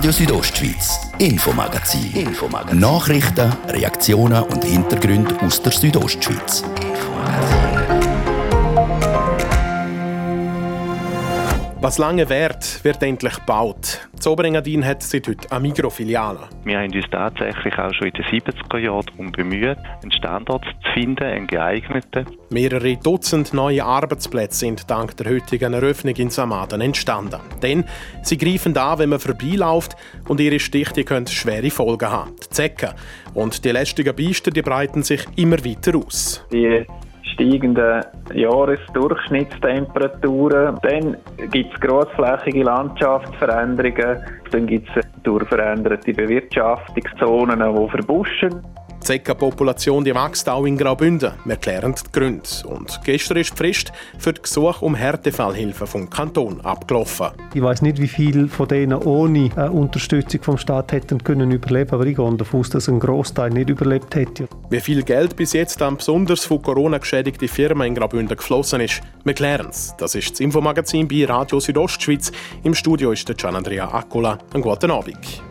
Radio Südostschweiz, Infomagazin. Infomagazin. Nachrichten, Reaktionen und Hintergründe aus der Südostschweiz. Was lange währt, wird endlich gebaut. Zoberengadin hat seit heute eine Mikrofiliale. Wir haben uns tatsächlich auch schon in den 70er Jahren darum bemüht, einen Standort zu finden, einen geeigneten. Mehrere Dutzend neue Arbeitsplätze sind dank der heutigen Eröffnung in Samaden entstanden. Denn sie greifen da, wenn man vorbeiläuft und ihre Stiche können schwere Folgen haben. Die Zecken und die lästigen Biester die breiten sich immer weiter aus. Die steigenden Jahresdurchschnittstemperaturen. Dann gibt es grossflächige Landschaftsveränderungen. Dann gibt es durch veränderte Bewirtschaftungszonen, die verbuschen. Die Zeckenpopulation wächst auch in Graubünden. Wir klären die Gründe. Und gestern ist die Frist für die Gesuche um Härtefallhilfe vom Kanton abgelaufen. Ich weiß nicht, wie viele von denen ohne äh, Unterstützung vom Staat hätten können überleben, aber ich gehe davon aus, dass ein Großteil nicht überlebt hätte. Wie viel Geld bis jetzt an besonders von Corona geschädigte Firmen in Graubünden geflossen ist, wir klären es. Das ist das Infomagazin bei Radio Südostschweiz. Im Studio ist der Gian Andrea Accola. Einen guten Abend.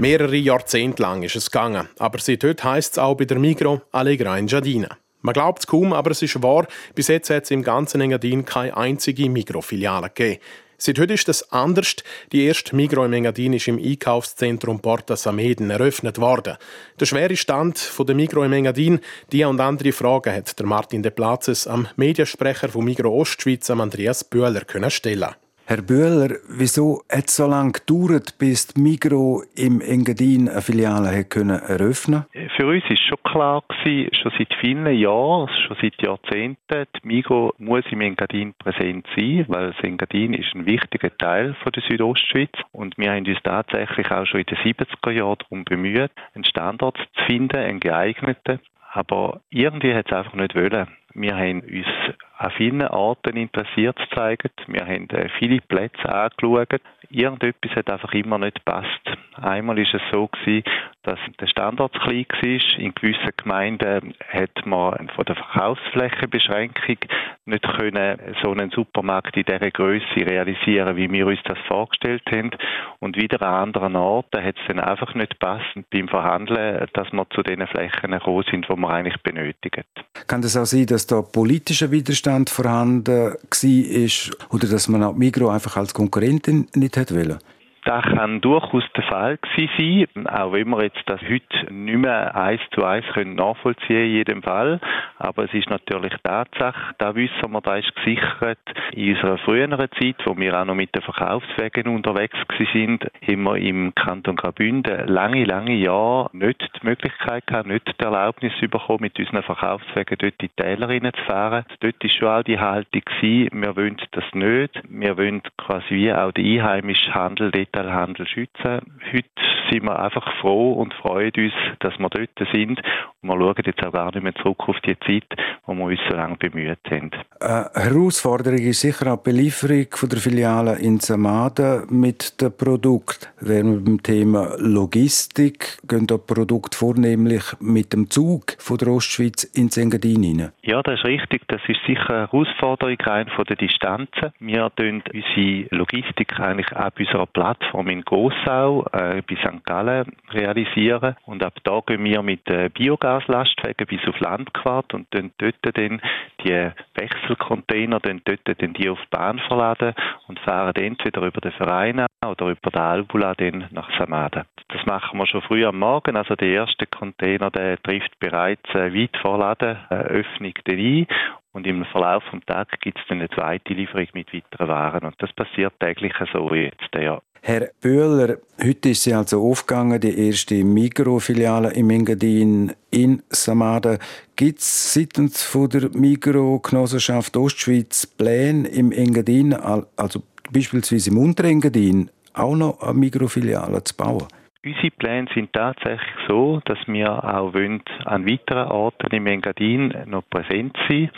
Mehrere Jahrzehnte lang ist es gegangen, aber seit heute heisst es auch bei der Migro Allegra in Giardina. Man glaubt es kaum, aber es ist wahr, bis jetzt hat es im ganzen Engadin keine einzige Migro-Filiale gegeben. Seit heute ist das anders. Die erste Migro im Engadin ist im Einkaufszentrum Porta Sameden eröffnet worden. Der schwere Stand der Migro im Engadin, die und andere Fragen hat der Martin de Platzes am Mediensprecher von Migro Ostschweiz, Andreas können stellen. Herr Bühler, wieso hat es so lange gedauert, bis die Migro im Engadin eine Filiale hat können eröffnen Für uns war schon klar, gewesen, schon seit vielen Jahren, schon seit Jahrzehnten, die Migro muss im Engadin präsent sein, weil das Engadin ist ein wichtiger Teil von der Südostschweiz und wir haben uns tatsächlich auch schon in den 70er Jahren darum bemüht, einen Standort zu finden, einen geeigneten. Aber irgendwie hat es einfach nicht wollen. Wir haben uns an vielen Orten interessiert gezeigt. Wir haben äh, viele Plätze angeschaut. Irgendetwas hat einfach immer nicht gepasst. Einmal ist es so gewesen, dass der Standort klein war. In gewissen Gemeinden hat man von der Verkaufsflächenbeschränkung nicht können so einen Supermarkt in dieser Größe realisieren, wie wir uns das vorgestellt haben. Und wieder an anderen Orten hat es dann einfach nicht passend beim Verhandeln, dass wir zu den Flächen gekommen sind, die wir eigentlich benötigen. Kann es auch sein, dass da politischer Widerstand vorhanden war oder dass man auch Migro einfach als Konkurrentin nicht hat wollen? Das kann durchaus der Fall gewesen sein, auch wenn wir jetzt das heute nicht mehr eins zu eins können nachvollziehen in jedem Fall. Aber es ist natürlich Tatsache, da wissen wir, da ist gesichert. In unserer früheren Zeit, wo wir auch noch mit den Verkaufswegen unterwegs sind, haben wir im Kanton Graubünden lange, lange Jahre nicht die Möglichkeit gehabt, nicht die Erlaubnis bekommen, mit unseren Verkaufswegen dort in die Täler zu fahren. Dort war schon auch die Haltung gewesen, wir wollen das nicht. Wir wollen quasi wie auch den einheimischen Handel dort Detailhandel schützen. Heute sind wir einfach froh und freuen uns, dass wir dort sind. Und wir schauen jetzt auch gar nicht mehr zurück auf die Zeit, wo wir uns so lange bemüht haben. Eine Herausforderung ist sicher auch die Belieferung der Filiale in Samaden mit dem Produkt. Während wir beim Thema Logistik gehen da Produkte vornehmlich mit dem Zug von der Ostschweiz ins Engadin hinein. Ja, das ist richtig. Das ist sicher eine Herausforderung rein von der Distanzen. Wir tun unsere Logistik eigentlich ab unserer Plattform in Gossau äh, bei St. Gallen realisieren. Und ab da gehen wir mit äh, Biogaslastwagen bis auf Landquart und dann dort dann die Wechselcontainer dann dort dann die auf die Bahn verladen und fahren entweder über den Verein oder über den Albula dann nach Samaden. Das machen wir schon früh am Morgen. Also der erste Container, der trifft bereits äh, weit vor Ladenöffnung äh, ein und im Verlauf des Tages gibt es dann eine zweite Lieferung mit weiteren Waren. Und das passiert täglich so jetzt, ja. Herr Böhler, heute ist sie also aufgegangen, die erste Migro-Filiale im Engadin in Samaden. Gibt es seitens von der Migro-Genossenschaft Ostschweiz Pläne im Engadin, also beispielsweise im Unterengadin, auch noch eine Mikrofiliale zu bauen? Unsere Pläne sind tatsächlich so, dass wir auch wollen, an weiteren Orten im Engadin noch präsent sein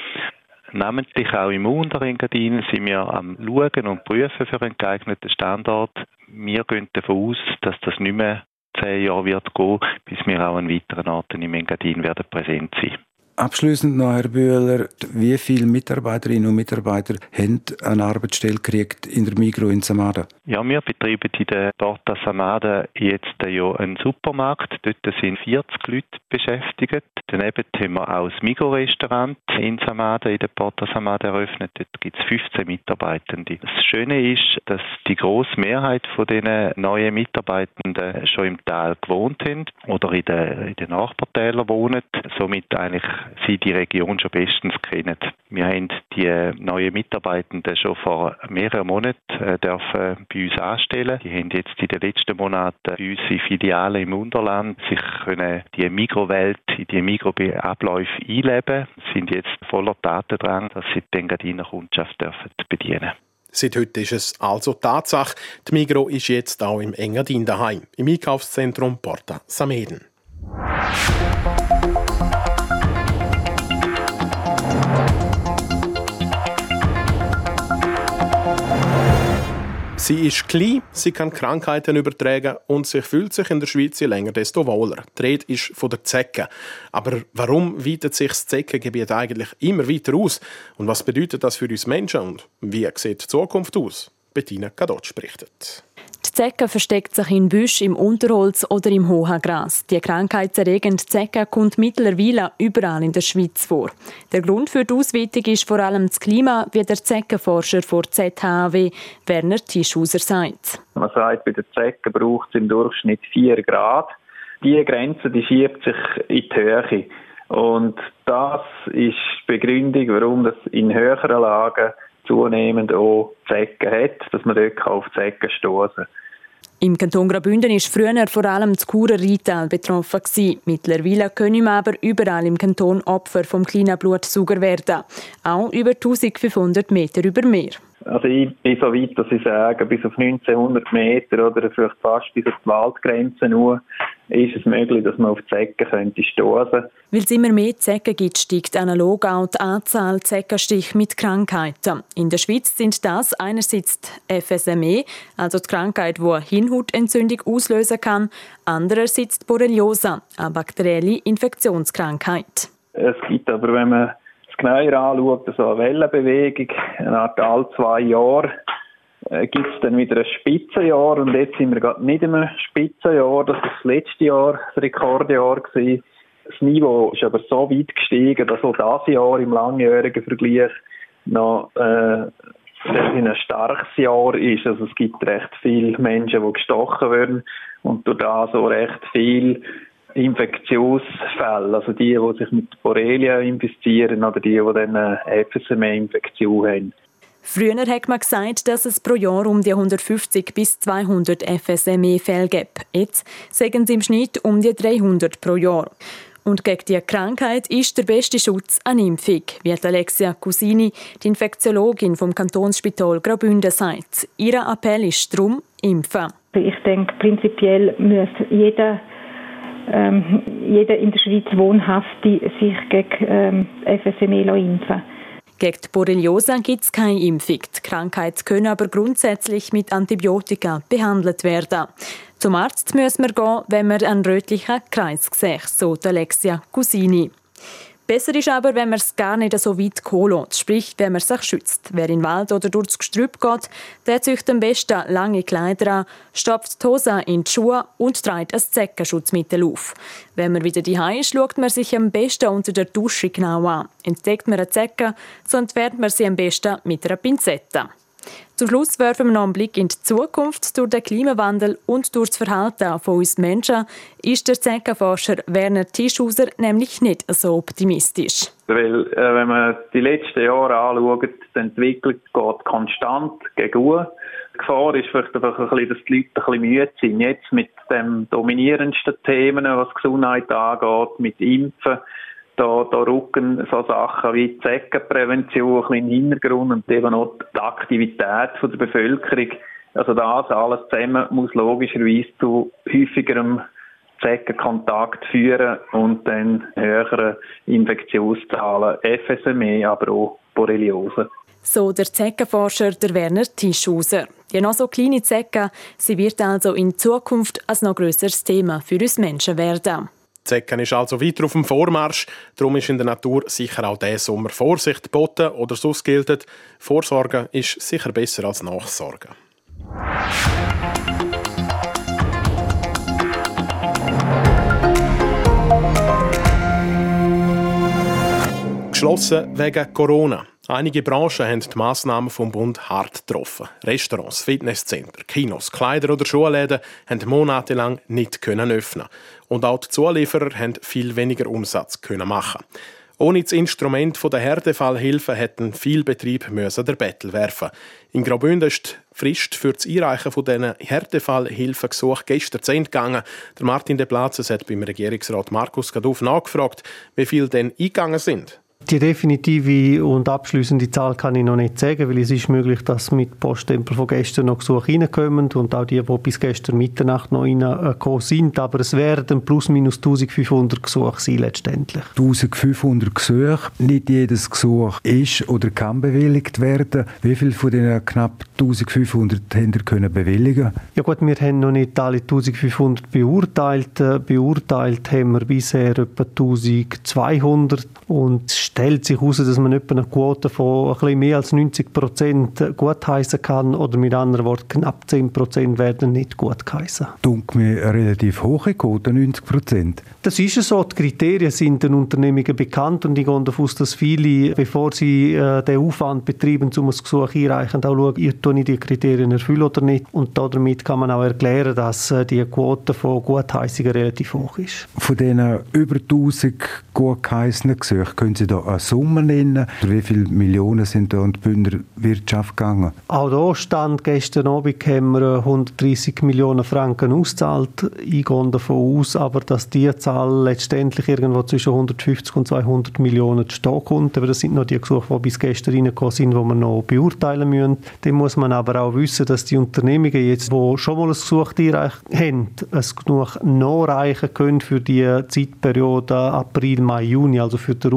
Namentlich auch im Unterengadin sind wir am Schauen und Prüfen für einen geeigneten Standort. Wir gehen davon aus, dass das nicht mehr zehn Jahre wird gehen, bis wir auch an weiteren Orten im Engadin werden präsent sein. Abschließend noch, Herr Bühler, wie viele Mitarbeiterinnen und Mitarbeiter haben eine Arbeitsstelle gekriegt in der Migro in Samada? Ja, wir betreiben in der Porta Samada jetzt ja einen Supermarkt. Dort sind 40 Leute beschäftigt. Daneben haben wir auch das Migro-Restaurant in Samada, in der Porta Samada eröffnet. Dort gibt es 15 Mitarbeitende. Das Schöne ist, dass die grosse Mehrheit von diesen neuen Mitarbeitenden schon im Tal gewohnt haben oder in den, in den Nachbartälern wohnen. Somit eigentlich sie die Region schon bestens kennen. Wir haben die neuen Mitarbeitenden schon vor mehreren Monaten äh, dürfen bei uns anstellen. Die haben jetzt in den letzten Monaten bei uns in Filialen im Unterland sich können die Mikrowelt, in die Mikroabläufe einleben, sind jetzt voller Tatendrang, dass sie die Engadiner Kundschaft dürfen bedienen Seit heute ist es also Tatsache, die Migro ist jetzt auch im Engadin daheim, im Einkaufszentrum Porta Sameden. Sie ist klein, sie kann Krankheiten übertragen und sie fühlt sich in der Schweiz je länger, desto wohler. Die Rede ist von der Zecke. Aber warum weitet sich das Zeckengebiet eigentlich immer weiter aus? Und was bedeutet das für uns Menschen? Und wie sieht die Zukunft aus? Bettina Kadotsch berichtet. Die Zecke versteckt sich in Büsch, im Unterholz oder im hohen Gras. Die krankheitserregende Zecke kommt mittlerweile überall in der Schweiz vor. Der Grund für die Ausweitung ist vor allem das Klima, wie der Zeckenforscher vor ZHW Werner Tischhauser sagt. Man sagt, bei der Zecke braucht es im Durchschnitt 4 Grad. Diese Grenze die schiebt sich in die Höhe. Und das ist die Begründung, warum das in höheren Lagen zunehmend auch Zecken hat, dass man dort auf Zecken stoßen im Kanton Graubünden war früher vor allem das Churer Rheintal betroffen. Mittlerweile können wir aber überall im Kanton Opfer vom kleinen Blutsauger werden. Auch über 1500 Meter über Meer. Also ich bin so weit, dass ich sage, bis auf 1900 Meter oder vielleicht fast bis auf die Waldgrenze nur, ist es möglich, dass man auf Zecken könnte stoßen. Weil es immer mehr Zecken gibt, steigt analog auch die Anzahl Zeckenstich mit Krankheiten. In der Schweiz sind das einerseits die FSME, also die Krankheit, die eine Hirnhautentzündung auslösen kann, andererseits die Borreliose, eine bakterielle Infektionskrankheit. Es gibt aber, wenn man genauer anschaut, so eine Wellenbewegung, Art alle zwei Jahre, äh, gibt es dann wieder ein Spitzenjahr und jetzt sind wir gerade nicht im Spitzenjahr, das war das letzte Jahr das Rekordjahr gewesen. Das Niveau ist aber so weit gestiegen, dass auch dieses Jahr im langjährigen Vergleich noch äh, ein starkes Jahr ist. Also es gibt recht viele Menschen, die gestochen werden und durch das so recht viel Infektionsfälle, also die, die sich mit Borrelia infizieren oder die, die dann eine FSME-Infektion haben. Früher hat man gesagt, dass es pro Jahr um die 150 bis 200 FSME-Fälle gibt. Jetzt sagen sie im Schnitt um die 300 pro Jahr. Und gegen diese Krankheit ist der beste Schutz eine Impfung, wie Alexia Cusini, die Infektiologin vom Kantonsspital Graubünden, sagt. Ihr Appell ist darum, impfen. Ich denke, prinzipiell muss jeder ähm, jeder in der Schweiz Wohnhafte sich gegen ähm, FSME impfen gegen Borreliose gibt es keine Impfung. Die Krankheit können aber grundsätzlich mit Antibiotika behandelt werden. Zum Arzt müssen wir gehen, wenn wir einen rötlichen Kreis sehen, so Alexia Cusini. Besser ist aber, wenn man es gar nicht so weit kommen sprich, wenn man sich schützt. Wer in den Wald oder durchs Gestrüpp geht, der zieht am besten lange Kleider an, stopft die Hose in die Schuhe und trägt ein Zeckenschutzmittel auf. Wenn man wieder daheim ist, schaut man sich am besten unter der Dusche genau an. Entdeckt man eine Zecke, so entfernt man sie am besten mit einer Pinzette. Zum Schluss werfen wir noch einen Blick in die Zukunft. Durch den Klimawandel und durch das Verhalten von uns Menschen ist der Zeckenforscher Werner Tischhauser nämlich nicht so optimistisch. Weil, äh, wenn man die letzten Jahre anschaut, die Entwicklung geht konstant gegen die Gefahr ist vielleicht einfach ein bisschen, dass die Leute ein bisschen müde sind. Jetzt mit den dominierendsten Themen, was Gesundheit angeht, mit Impfen, da, da rücken so Sachen wie Zeckenprävention ein bisschen in den Hintergrund und eben auch die Aktivität von der Bevölkerung. Also das alles zusammen muss logischerweise zu häufigerem Zeckenkontakt führen und dann höheren Infektionszahlen, FSME, aber auch Borreliose. So der Zeckenforscher der Werner Tischhauser. Die noch so kleine Zecke, sie wird also in Zukunft ein noch grösseres Thema für uns Menschen werden. Zecken ist also weiter auf dem Vormarsch. Darum ist in der Natur sicher auch dieser Sommer Vorsicht geboten oder so gilt. Vorsorgen ist sicher besser als Nachsorgen. Geschlossen wegen Corona. Einige Branchen haben die Massnahmen vom Bund hart getroffen. Restaurants, Fitnesscenter, Kinos, Kleider- oder Schuhläden haben monatelang nicht können öffnen. Und auch die Zulieferer haben viel weniger Umsatz können machen. Ohne das Instrument der Härtefallhilfe hätten viele Betriebe müssen der Bettel werfen. In Graubünden ist die Frist für das Einreichen von diesen Härtefallhilfegesuchen gestern zu Ende gegangen. Der Martin de Platzes hat beim Regierungsrat Markus Gaduff nachgefragt, wie viele denn eingegangen sind. Die definitive und abschließende Zahl kann ich noch nicht sagen, weil es ist möglich, dass mit Poststempel von gestern noch Gesuche reinkommen und auch die, die bis gestern Mitternacht noch reingekommen sind. Aber es werden plus minus 1500 Gesuche sein letztendlich. 1500 Gesuche. Nicht jedes Gesuch ist oder kann bewilligt werden. Wie viele von diesen knapp 1500 haben wir können bewilligen? Ja gut, wir haben noch nicht alle 1500 beurteilt. Äh, beurteilt haben wir bisher etwa 1200 und stellt sich heraus, dass man etwa eine Quote von ein bisschen mehr als 90 Prozent gutheißen kann oder mit anderen Worten knapp 10 Prozent werden nicht gutheißen. Dunkel mir eine relativ hohe Quote, 90 Prozent. Das ist so. Die Kriterien sind den Unternehmungen bekannt und ich gehe davon aus, dass viele, bevor sie äh, den Aufwand betreiben, um ein Gesuch einreichen, auch schauen, tue ich die Kriterien erfüllen oder nicht. Und damit kann man auch erklären, dass äh, die Quote von Gutheissungen relativ hoch ist. Von diesen über 1000 gutgeheißenen Gesuchen, können Sie da eine Summe nennen? Wie viele Millionen sind da in die Bündner Wirtschaft gegangen? Auch da stand gestern Abend haben wir 130 Millionen Franken ausgezahlt. Ich gehe davon aus, aber dass die Zahl letztendlich irgendwo zwischen 150 und 200 Millionen stehen kommt. Aber das sind noch die Gesuche, die bis gestern reingekommen sind, die wir noch beurteilen müssen. Dann muss man aber auch wissen, dass die Unternehmungen jetzt, die schon mal ein Gesuch einreicht haben, es genug nachreichen können für die Zeitperiode April, Mai, Juni, also für den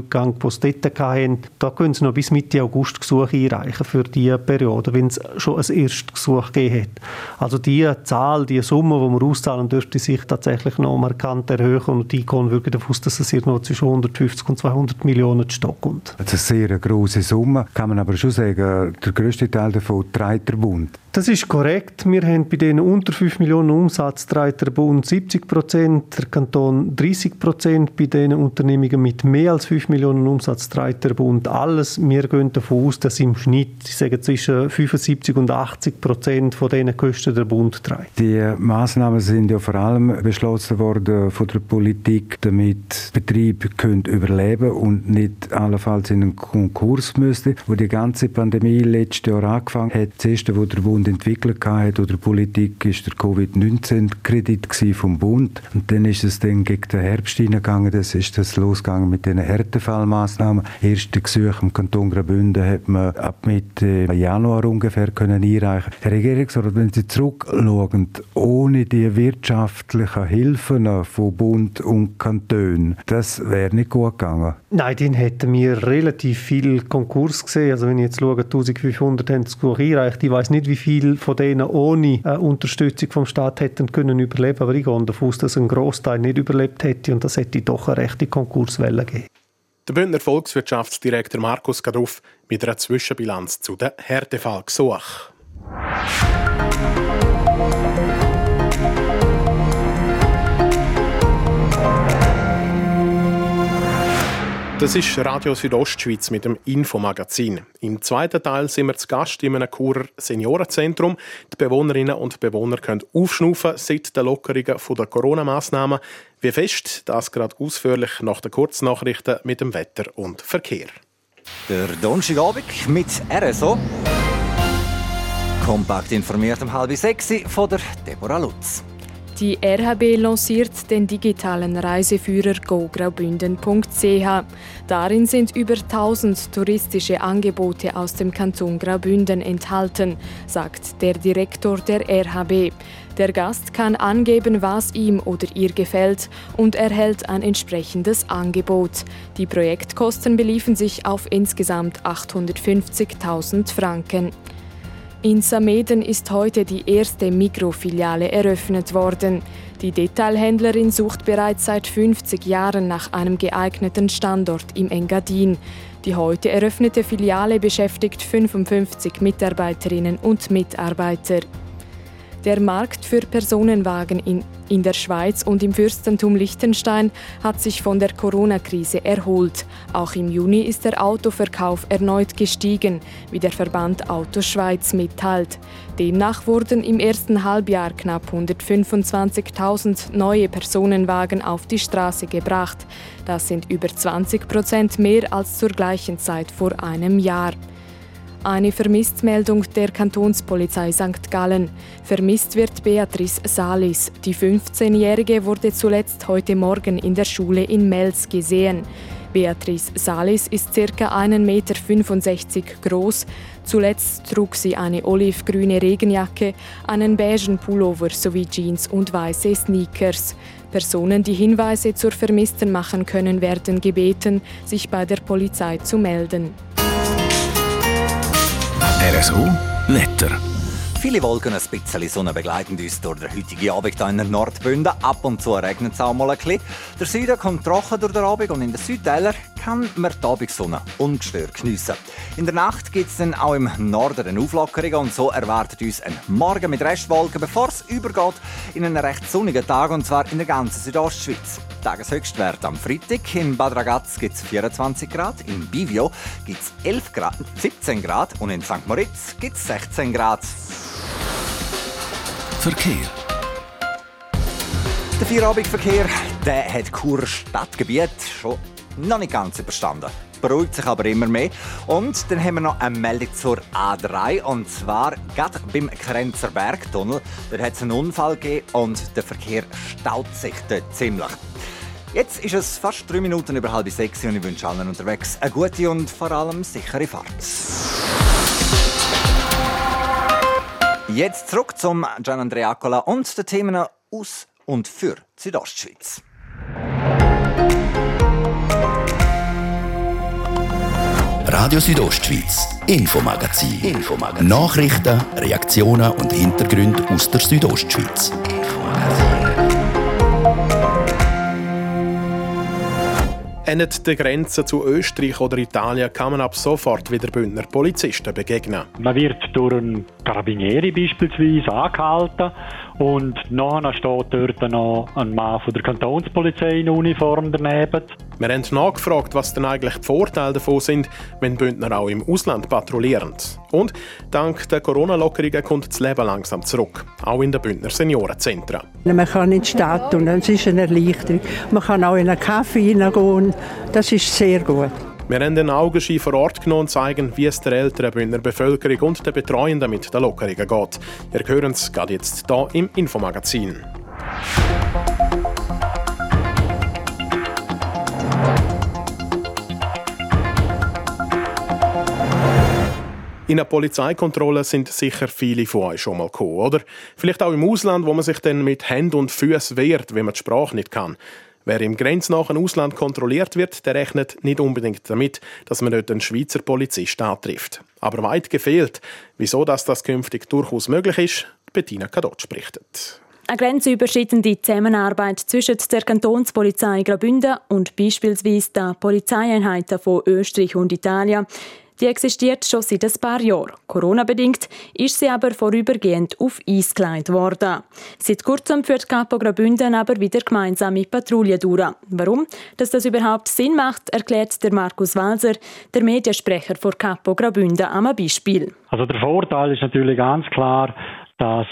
Umsatzrückgang, den sie dort hatten. Da können sie noch bis Mitte August Gesuche einreichen für diese Periode, wenn es schon ein erstes Gesuch gegeben hat. Also die Zahl, die Summe, die wir auszahlen, dürfte sich tatsächlich noch markant erhöhen und die gehen wirklich davon aus, dass es irgendwo zwischen 150 und 200 Millionen Stock kommt. Das ist eine sehr große Summe, kann man aber schon sagen, der größte Teil davon trägt der Bund. Das ist korrekt. Wir haben bei denen unter 5 Millionen Umsatz der Bund 70 Prozent, der Kanton 30 Prozent. Bei den Unternehmungen mit mehr als 5 Millionen Umsatz der Bund alles. Wir gehen davon aus, dass im Schnitt, ich sage zwischen 75 und 80 Prozent von diesen Kosten der Bund trägt. Die Maßnahmen sind ja vor allem beschlossen worden von der Politik, damit Betriebe können überleben und nicht allenfalls in einen Konkurs müssten. Wo die ganze Pandemie letztes Jahr angefangen hat, das erste, wo der Bund entwickelt hat oder Politik, ist der Covid-19-Kredit vom Bund. Und dann ist es dann gegen den Herbst hineingegangen, das ist das losgegangen mit den Härtefallmaßnahmen. Erste Gesuche im Kanton Graubünden hat man ab Mitte Januar ungefähr können einreichen. Herr Regierungsrat, wenn Sie zurückschauen, ohne die wirtschaftlichen Hilfen von Bund und Kanton, das wäre nicht gut gegangen. Nein, dann hätten wir relativ viel Konkurs gesehen. Also wenn ich jetzt schaue, 1500 haben das Gesuch einreicht. Ich weiß nicht, wie viel von denen ohne äh, Unterstützung vom Staat hätten können überleben. Aber ich gehe davon aus, dass ein Großteil nicht überlebt hätte und das hätte doch eine rechte Konkurswelle gegeben. Der Bündner Volkswirtschaftsdirektor Markus Gadruff mit einer Zwischenbilanz zu den Härtefallgesuchen. Das ist Radio Südostschweiz mit dem Infomagazin. Im zweiten Teil sind wir zu Gast in einem Churer Seniorenzentrum. Die Bewohnerinnen und Bewohner können aufschnaufen seit der Lockerungen der Corona-Massnahmen. Wie fest, das gerade ausführlich nach den Kurznachrichten mit dem Wetter und Verkehr. Der Donnerstagabend mit RSO. Kompakt informiert um halb sechs von der Deborah Lutz. Die RHB lanciert den digitalen Reiseführer gograubünden.ch. Darin sind über 1000 touristische Angebote aus dem Kanton Graubünden enthalten, sagt der Direktor der RHB. Der Gast kann angeben, was ihm oder ihr gefällt und erhält ein entsprechendes Angebot. Die Projektkosten beliefen sich auf insgesamt 850.000 Franken. In Sameden ist heute die erste Mikrofiliale eröffnet worden. Die Detailhändlerin sucht bereits seit 50 Jahren nach einem geeigneten Standort im Engadin. Die heute eröffnete Filiale beschäftigt 55 Mitarbeiterinnen und Mitarbeiter. Der Markt für Personenwagen in, in der Schweiz und im Fürstentum Liechtenstein hat sich von der Corona-Krise erholt. Auch im Juni ist der Autoverkauf erneut gestiegen, wie der Verband Auto Schweiz mitteilt. Demnach wurden im ersten Halbjahr knapp 125.000 neue Personenwagen auf die Straße gebracht. Das sind über 20 Prozent mehr als zur gleichen Zeit vor einem Jahr. Eine Vermisstmeldung der Kantonspolizei St. Gallen. Vermisst wird Beatrice Salis. Die 15-Jährige wurde zuletzt heute Morgen in der Schule in Mels gesehen. Beatrice Salis ist ca. 1,65 Meter groß. Zuletzt trug sie eine olivgrüne Regenjacke, einen beigen Pullover sowie Jeans und weiße Sneakers. Personen, die Hinweise zur Vermissten machen können, werden gebeten, sich bei der Polizei zu melden. RSO Wetter. Viele Wolken, ein bisschen Sonne begleiten uns durch den heutigen Abend hier in der Nordbünden. Ab und zu regnet es auch mal ein bisschen. Der Süden kommt trocken durch den Abend und in den Südteilen kann man die Abendsonne ungestört geniessen. In der Nacht gibt es dann auch im Norden eine Auflockerung und so erwartet uns ein Morgen mit Restwolken, bevor es übergeht in einen recht sonnigen Tag und zwar in der ganzen Südostschweiz. Tageshöchstwert am Freitag in Bad Ragaz gibt es 24 Grad, in Bivio gibt es 11 Grad, 17 Grad und in St. Moritz gibt es 16 Grad. Verkehr. Der Feierabendverkehr der hat Chur Stadtgebiet schon noch nicht ganz überstanden. Beruhigt sich aber immer mehr. Und dann haben wir noch eine Meldung zur A3. Und zwar gerade beim Grenzer Bergtunnel. Da hat es einen Unfall gegeben und der Verkehr staut sich dort ziemlich. Jetzt ist es fast drei Minuten über halb sechs und ich wünsche allen unterwegs eine gute und vor allem sichere Fahrt. Jetzt zurück zum Gian Andreacola und den Themen aus und für Südostschweiz. Radio Südostschweiz, Infomagazin. Infomagazin. Nachrichten, Reaktionen und Hintergründe aus der Südostschweiz. An der Grenze zu Österreich oder Italien kann man ab sofort wieder Bündner Polizisten begegnen. Man wird durch einen Carabinieri beispielsweise angehalten und nachher steht dort noch ein Mann von der Kantonspolizei in Uniform daneben. Wir haben nachgefragt, was denn eigentlich die Vorteile davon sind, wenn Bündner auch im Ausland patrouillieren. Und dank der Corona-Lockerungen kommt das Leben langsam zurück, auch in den Bündner Seniorenzentren. Man kann in die Stadt und es ist eine Erleichterung. Man kann auch in einen Kaffee hineingehen, das ist sehr gut. Wir haben den Augenschein vor Ort genommen und zeigen, wie es der älteren Bündner Bevölkerung und den Betreuenden mit den Lockerungen geht. Ihr hören es gerade jetzt hier im Infomagazin. In einer Polizeikontrolle sind sicher viele von euch schon mal gekommen, oder? Vielleicht auch im Ausland, wo man sich dann mit Händen und Füßen wehrt, wenn man die Sprache nicht kann. Wer im grenznahen Ausland kontrolliert wird, der rechnet nicht unbedingt damit, dass man nicht einen Schweizer Polizist antrifft. Aber weit gefehlt. Wieso dass das künftig durchaus möglich ist, Bettina Kadotsch berichtet. Eine grenzüberschreitende Zusammenarbeit zwischen der Kantonspolizei Graubünden und beispielsweise den Polizeieinheiten von Österreich und Italien die existiert schon seit ein paar Jahren. Corona-bedingt ist sie aber vorübergehend auf Eis gelegt worden. Seit kurzem führt Capo Graubünden aber wieder gemeinsame Patrouillen durch. Warum? Dass das überhaupt Sinn macht, erklärt der Markus Walser, der Mediensprecher von Capo Graubünden, am Beispiel. Also der Vorteil ist natürlich ganz klar, dass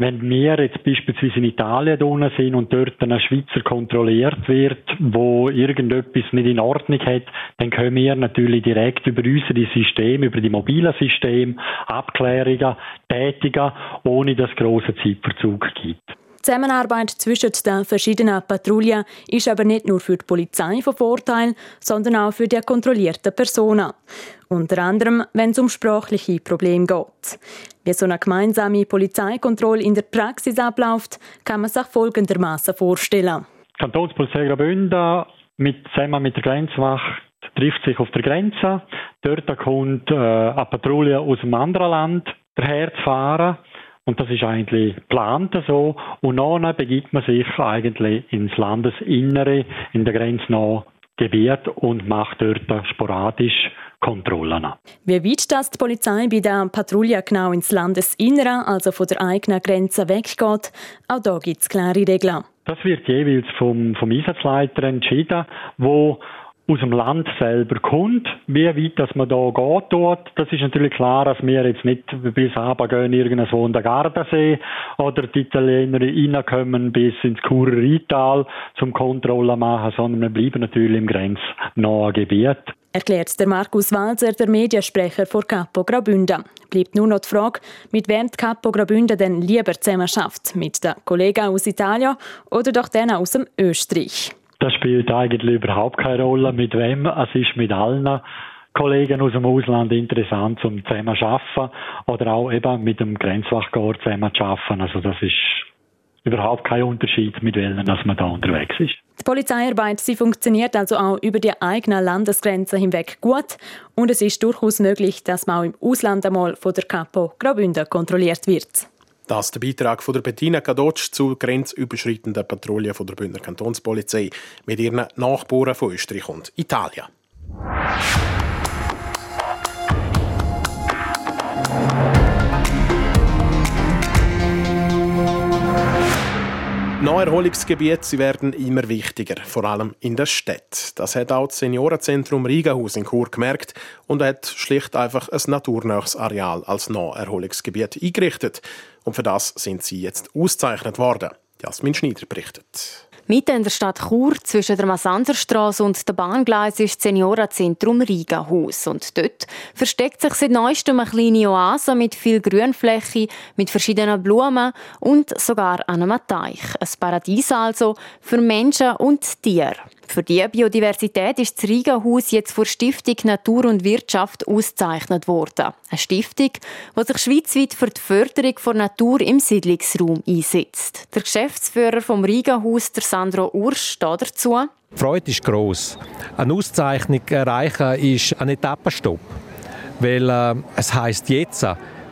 wenn wir jetzt beispielsweise in Italien drinnen sind und dort ein Schweizer kontrolliert wird, wo irgendetwas nicht in Ordnung hat, dann können wir natürlich direkt über unsere Systeme, über die mobilen Systeme Abklärungen tätigen, ohne dass es grossen Zeitverzug gibt. Die Zusammenarbeit zwischen den verschiedenen Patrouillen ist aber nicht nur für die Polizei von Vorteil, sondern auch für die kontrollierten Personen. Unter anderem, wenn es um sprachliche Probleme geht. Wie so eine gemeinsame Polizeikontrolle in der Praxis abläuft, kann man sich folgendermaßen vorstellen. Die Kantonspolizei Graubünden mit, zusammen mit der Grenzwacht trifft sich auf der Grenze. Dort kommt äh, eine Patrouille aus einem anderen Land daherzufahren. Und das ist eigentlich geplant so. Und dann begibt man sich eigentlich ins Landesinnere, in der grenznahen Gebiet und macht dort sporadisch Kontrollen. Wie weit das die Polizei bei der Patrouille genau ins Landesinnere, also von der eigenen Grenze weggeht, auch da gibt es klare Regeln. Das wird jeweils vom, vom Einsatzleiter entschieden, wo aus dem Land selber kommt, wie weit dass man da geht dort. Das ist natürlich klar, dass wir jetzt nicht bis gehen irgendwo in der Gardasee oder die Italiener reinkommen bis ins Churer Rheintal zum Kontrollen machen, sondern wir bleiben natürlich im grenznahen Gebiet. Erklärt der Markus Walser, der Mediensprecher vor Capo Graubünden. Bleibt nur noch die Frage, mit wem die Capo Graubünden denn lieber zusammen schafft. Mit den Kollegen aus Italien oder doch denen aus dem Österreich. Das spielt eigentlich überhaupt keine Rolle, mit wem. Es ist mit allen Kollegen aus dem Ausland interessant, um zusammen zu arbeiten oder auch eben mit dem Grenzwachkorps zusammen zu arbeiten. Also das ist überhaupt kein Unterschied, mit welchen dass man da unterwegs ist. Die Polizeiarbeit sie funktioniert also auch über die eigenen Landesgrenzen hinweg gut und es ist durchaus möglich, dass man auch im Ausland einmal von der Kapo Graubünden kontrolliert wird. Das ist der Beitrag von der Bettina Kadotsch zur grenzüberschreitenden Patrouille von der Bündner Kantonspolizei mit ihren Nachbarn von Österreich und Italien. Naherholungsgebiete werden immer wichtiger, vor allem in der Stadt. Das hat auch das Seniorenzentrum Rigahaus in Chur gemerkt und hat schlicht einfach ein naturnahes Areal als Naherholungsgebiet eingerichtet. Und für das sind sie jetzt ausgezeichnet worden. Jasmin Schneider berichtet. Mitten in der Stadt Chur, zwischen der Massanserstraße und der Bahngleis, ist das Seniorenzentrum Riga-Haus. Und dort versteckt sich seit neuestem eine kleine Oase mit viel Grünfläche, mit verschiedenen Blumen und sogar einem Teich. Ein Paradies also für Menschen und Tiere. Für die Biodiversität ist das Riga-Haus jetzt vor Stiftung Natur und Wirtschaft ausgezeichnet worden. Eine Stiftung, die sich schweizweit für die Förderung von Natur im Siedlungsraum einsetzt. Der Geschäftsführer vom Riga-Haus, Sandro Ursch, steht dazu. Die Freude ist gross. Eine Auszeichnung erreichen ist ein Etappenstopp. Weil äh, es heisst jetzt,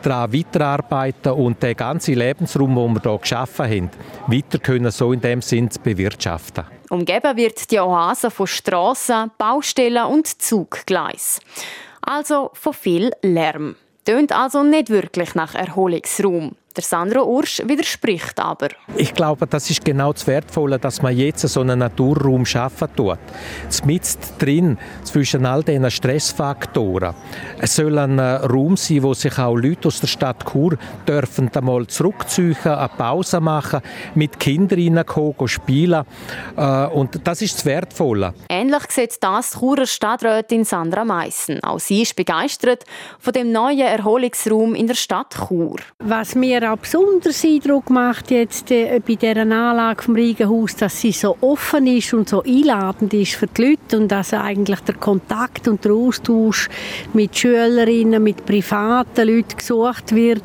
daran weiterarbeiten und den ganzen Lebensraum, den wir hier geschaffen haben, weiter können so in dem Sinn bewirtschaften. Umgeben wird die Oase von Strassen, Baustellen und Zuggleis. Also von viel Lärm. Tönt also nicht wirklich nach Erholungsraum. Der Sandro Ursch widerspricht aber. Ich glaube, das ist genau das Wertvolle, dass man jetzt so einen Naturraum schaffen tut. Mitten drin, zwischen all diesen Stressfaktoren. Es soll ein äh, Raum sein, wo sich auch Leute aus der Stadt Chur dürfen einmal zurückziehen, eine Pause machen, mit Kindern reinkommen, spielen. Äh, und das ist das Wertvolle. Ähnlich sieht das Churer Stadträtin Sandra Meissen. Auch sie ist begeistert von dem neuen Erholungsraum in der Stadt Chur. Was auch besonders Eindruck macht jetzt äh, bei dieser Anlage vom Riegenhaus, dass sie so offen ist und so einladend ist für die Leute und dass eigentlich der Kontakt und der Austausch mit Schülerinnen, mit privaten Leuten gesucht wird.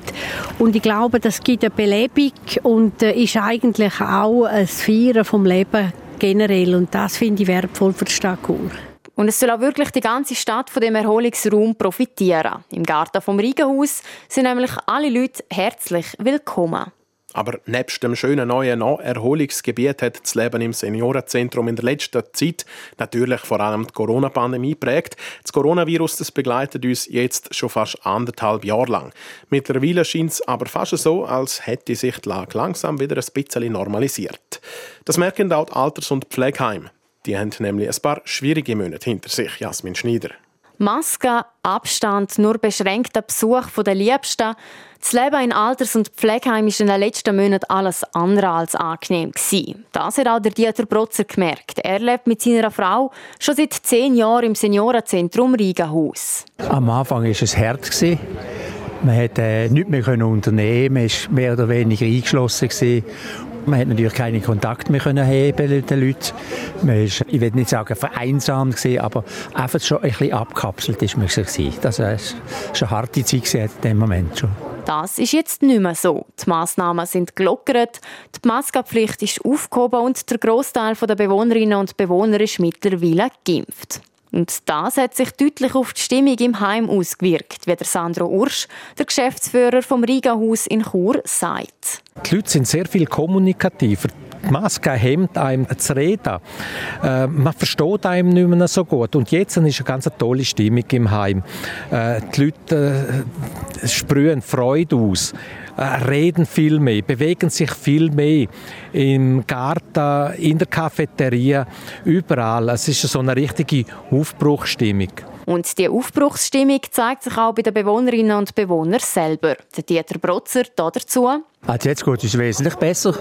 Und ich glaube, das gibt eine Belebung und äh, ist eigentlich auch ein Feiern vom Leben generell und das finde ich wertvoll für die Stadt Chur. Und es soll auch wirklich die ganze Stadt von dem Erholungsraum profitieren. Im Garten vom Riegenhaus sind nämlich alle Leute herzlich willkommen. Aber nebst dem schönen neuen Erholungsgebiet hat das Leben im Seniorenzentrum in der letzten Zeit natürlich vor allem die Corona-Pandemie prägt. Das Coronavirus das begleitet uns jetzt schon fast anderthalb Jahre lang. Mittlerweile scheint es aber fast so, als hätte sich die Lage langsam wieder ein bisschen normalisiert. Das merken auch die Alters- und Pflegeheime. Die haben nämlich ein paar schwierige Monate hinter sich, Jasmin Schneider. Maske, Abstand, nur beschränkter Besuch der Liebsten. Das Leben in Alters- und Pflegeheimen war in den letzten Monaten alles andere als angenehm. Das hat auch der Dieter Brotzer gemerkt. Er lebt mit seiner Frau schon seit zehn Jahren im Seniorenzentrum Rigahaus. Am Anfang war es hart. Man konnte äh, nichts mehr unternehmen, man war mehr oder weniger eingeschlossen. Man hat natürlich keine Kontakte mehr können haben mit den Leuten. Man ist, ich will nicht sagen vereinsamt gewesen, aber einfach schon ein bisschen abkapselt ist man gewesen. Das war eine harte Zeit in dem Moment schon. Das ist jetzt nicht mehr so. Die Massnahmen sind gelockert, die Maskenpflicht ist aufgehoben und der Großteil der Bewohnerinnen und Bewohner ist mittlerweile geimpft. Und das hat sich deutlich auf die Stimmung im Heim ausgewirkt, wie der Sandro Ursch, der Geschäftsführer vom Riga-Haus in Chur, sagt. Die Leute sind sehr viel kommunikativer. Die Maske hemmt einem zu reden. Äh, man versteht einem nicht mehr so gut. Und jetzt ist eine ganz tolle Stimmung im Heim. Äh, die Leute äh, sprühen Freude aus. Äh, reden viel mehr, bewegen sich viel mehr im Garten, in der Cafeteria, überall. Es ist so eine richtige Aufbruchstimmung. Und die Aufbruchsstimmung zeigt sich auch bei den Bewohnerinnen und Bewohnern selber. Der Dieter Brotzer dazu. Also jetzt geht es wesentlich besser.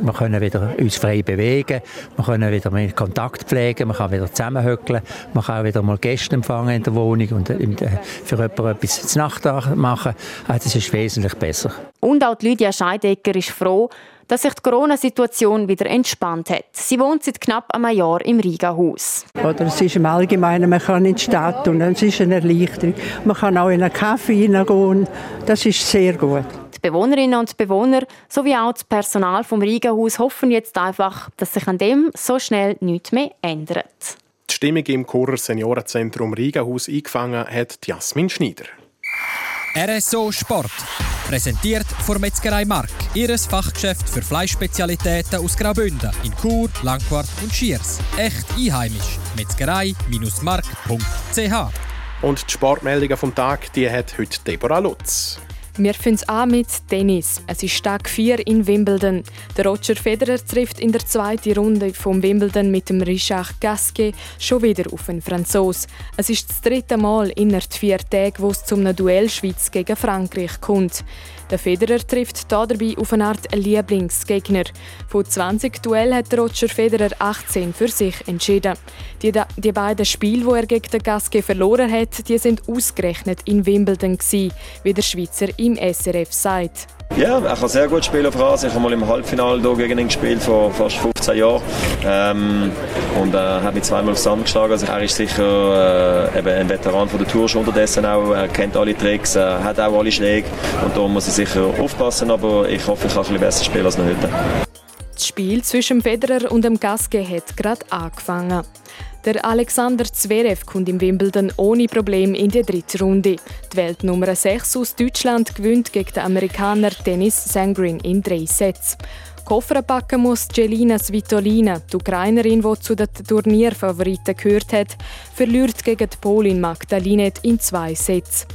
Wir können wieder uns frei bewegen, wir können wieder mehr Kontakt pflegen, man kann wieder zusammenhöckeln, man kann auch wieder mal Gäste empfangen in der Wohnung und äh, für jemanden etwas zu Nacht machen. Also es ist wesentlich besser. Und auch Lydia Scheidegger ist froh, dass sich die Corona-Situation wieder entspannt hat. Sie wohnt seit knapp einem Jahr im Riga-Haus. Oder es ist im Allgemeinen, man kann in die Stadt und es ist eine Erleichterung. Man kann auch in einen Kaffee hineingehen. Das ist sehr gut. Die Bewohnerinnen und Bewohner sowie auch das Personal vom Riga-Haus hoffen jetzt einfach, dass sich an dem so schnell nichts mehr ändert. Die Stimmung im Churer Seniorenzentrum Riga-Haus eingefangen hat Jasmin Schneider. RSO Sport. Präsentiert von Metzgerei Mark. Ihres Fachgeschäft für Fleischspezialitäten aus Graubünden in Chur, Langquart und Schiers. Echt einheimisch. Metzgerei-mark.ch Und die Sportmeldungen vom Tag, die hat heute Deborah Lutz. Wir fangen an mit Tennis. Es ist Tag 4 in Wimbledon. Der Roger Federer trifft in der zweiten Runde vom Wimbledon mit dem Richard Gasquet schon wieder auf einen Franzos. Es ist das dritte Mal innerhalb vier Tagen, wo es zum Duell Schweiz gegen Frankreich kommt. Der Federer trifft dabei auf eine Art Lieblingsgegner. Von 20 Duellen hat Roger Federer 18 für sich entschieden. Die, die beiden Spiele, die er gegen den Gasquet verloren hat, die sind ausgerechnet in Wimbledon gewesen, wie der Schweizer im SRF sagt. Ja, er kann sehr gut spielen auf Rasen. Ich habe mal im Halbfinale hier gegen ihn gespielt, vor fast 15 Jahren. Ähm, und äh, hat mich zweimal zusammengeschlagen. Also er ist sicher äh, eben ein Veteran von der Tour schon unterdessen auch. Er kennt alle Tricks, er hat auch alle Schläge. Und da muss er sicher aufpassen, aber ich hoffe, ich kann ein bisschen besser spielen als noch heute. Das Spiel zwischen Federer und dem Gasquet hat gerade angefangen. Der Alexander Zverev kommt im Wimbledon ohne Problem in die dritte Runde. Die Weltnummer 6 aus Deutschland gewinnt gegen den Amerikaner Dennis Sangrin in drei Sets. Koffer packen muss Jelina Svitolina, die Ukrainerin, die zu den Turnierfavoriten gehört hat, verliert gegen die Polin Magdalinet in zwei Sets.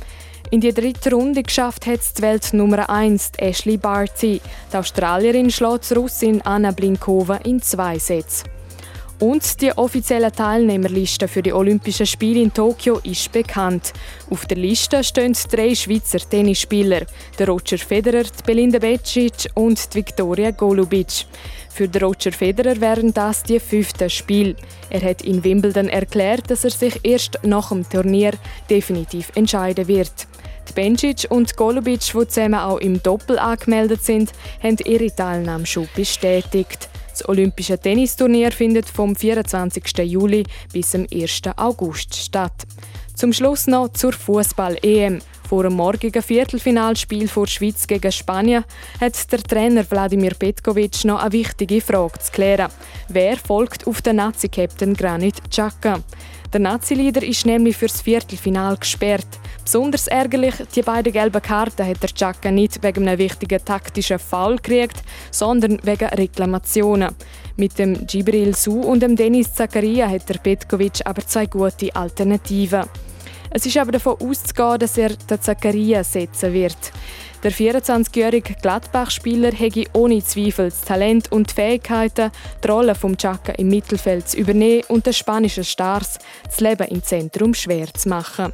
In die dritte Runde geschafft hat es die Weltnummer 1, Ashley Barty. Die Australierin schlägt Russin Anna Blinkova in zwei Sets. Und die offizielle Teilnehmerliste für die Olympischen Spiele in Tokio ist bekannt. Auf der Liste stehen drei Schweizer Tennisspieler: der Roger Federer, die Belinda Bencic und die Viktoria Golubic. Für den Roger Federer wären das die fünften Spiele. Er hat in Wimbledon erklärt, dass er sich erst nach dem Turnier definitiv entscheiden wird. Die Bencic und Golubic, die zusammen auch im Doppel angemeldet sind, haben ihre Teilnahme schon bestätigt. Das Olympische Tennisturnier findet vom 24. Juli bis zum 1. August statt. Zum Schluss noch zur Fußball-EM. Vor dem morgigen Viertelfinalspiel vor Schweiz gegen Spanien hat der Trainer Wladimir Petkovic noch eine wichtige Frage zu klären. Wer folgt auf den Nazi-Captain Granit Xhaka? Der Nazi-Leader ist nämlich fürs Viertelfinal gesperrt. Besonders ärgerlich, die beiden gelben Karten hat der Chaka nicht wegen einem wichtigen taktischen Foul gekriegt, sondern wegen Reklamationen. Mit dem Gibril Su und dem Denis Zakaria hat der Petkovic aber zwei gute Alternativen. Es ist aber davon auszugehen, dass er den Zakaria setzen wird. Der 24-jährige Gladbach-Spieler hätte ohne Zweifel das Talent und die Fähigkeiten, die Rolle vom Chaka im Mittelfeld zu übernehmen und den spanischen Stars das Leben im Zentrum schwer zu machen.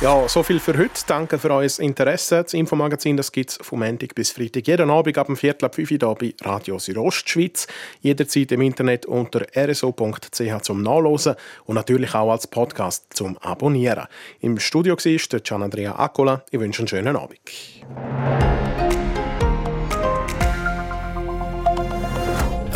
ja, so viel für heute. Danke für euer Interesse. Das Infomagazin gibt es vom Montag bis Freitag jeden Abend ab dem Viertel ab 5 Uhr bei Radio Südostschweiz. Jederzeit im Internet unter rso.ch zum Nachlesen und natürlich auch als Podcast zum Abonnieren. Im Studio war Gian Andrea Accola. Ich wünsche einen schönen Abend.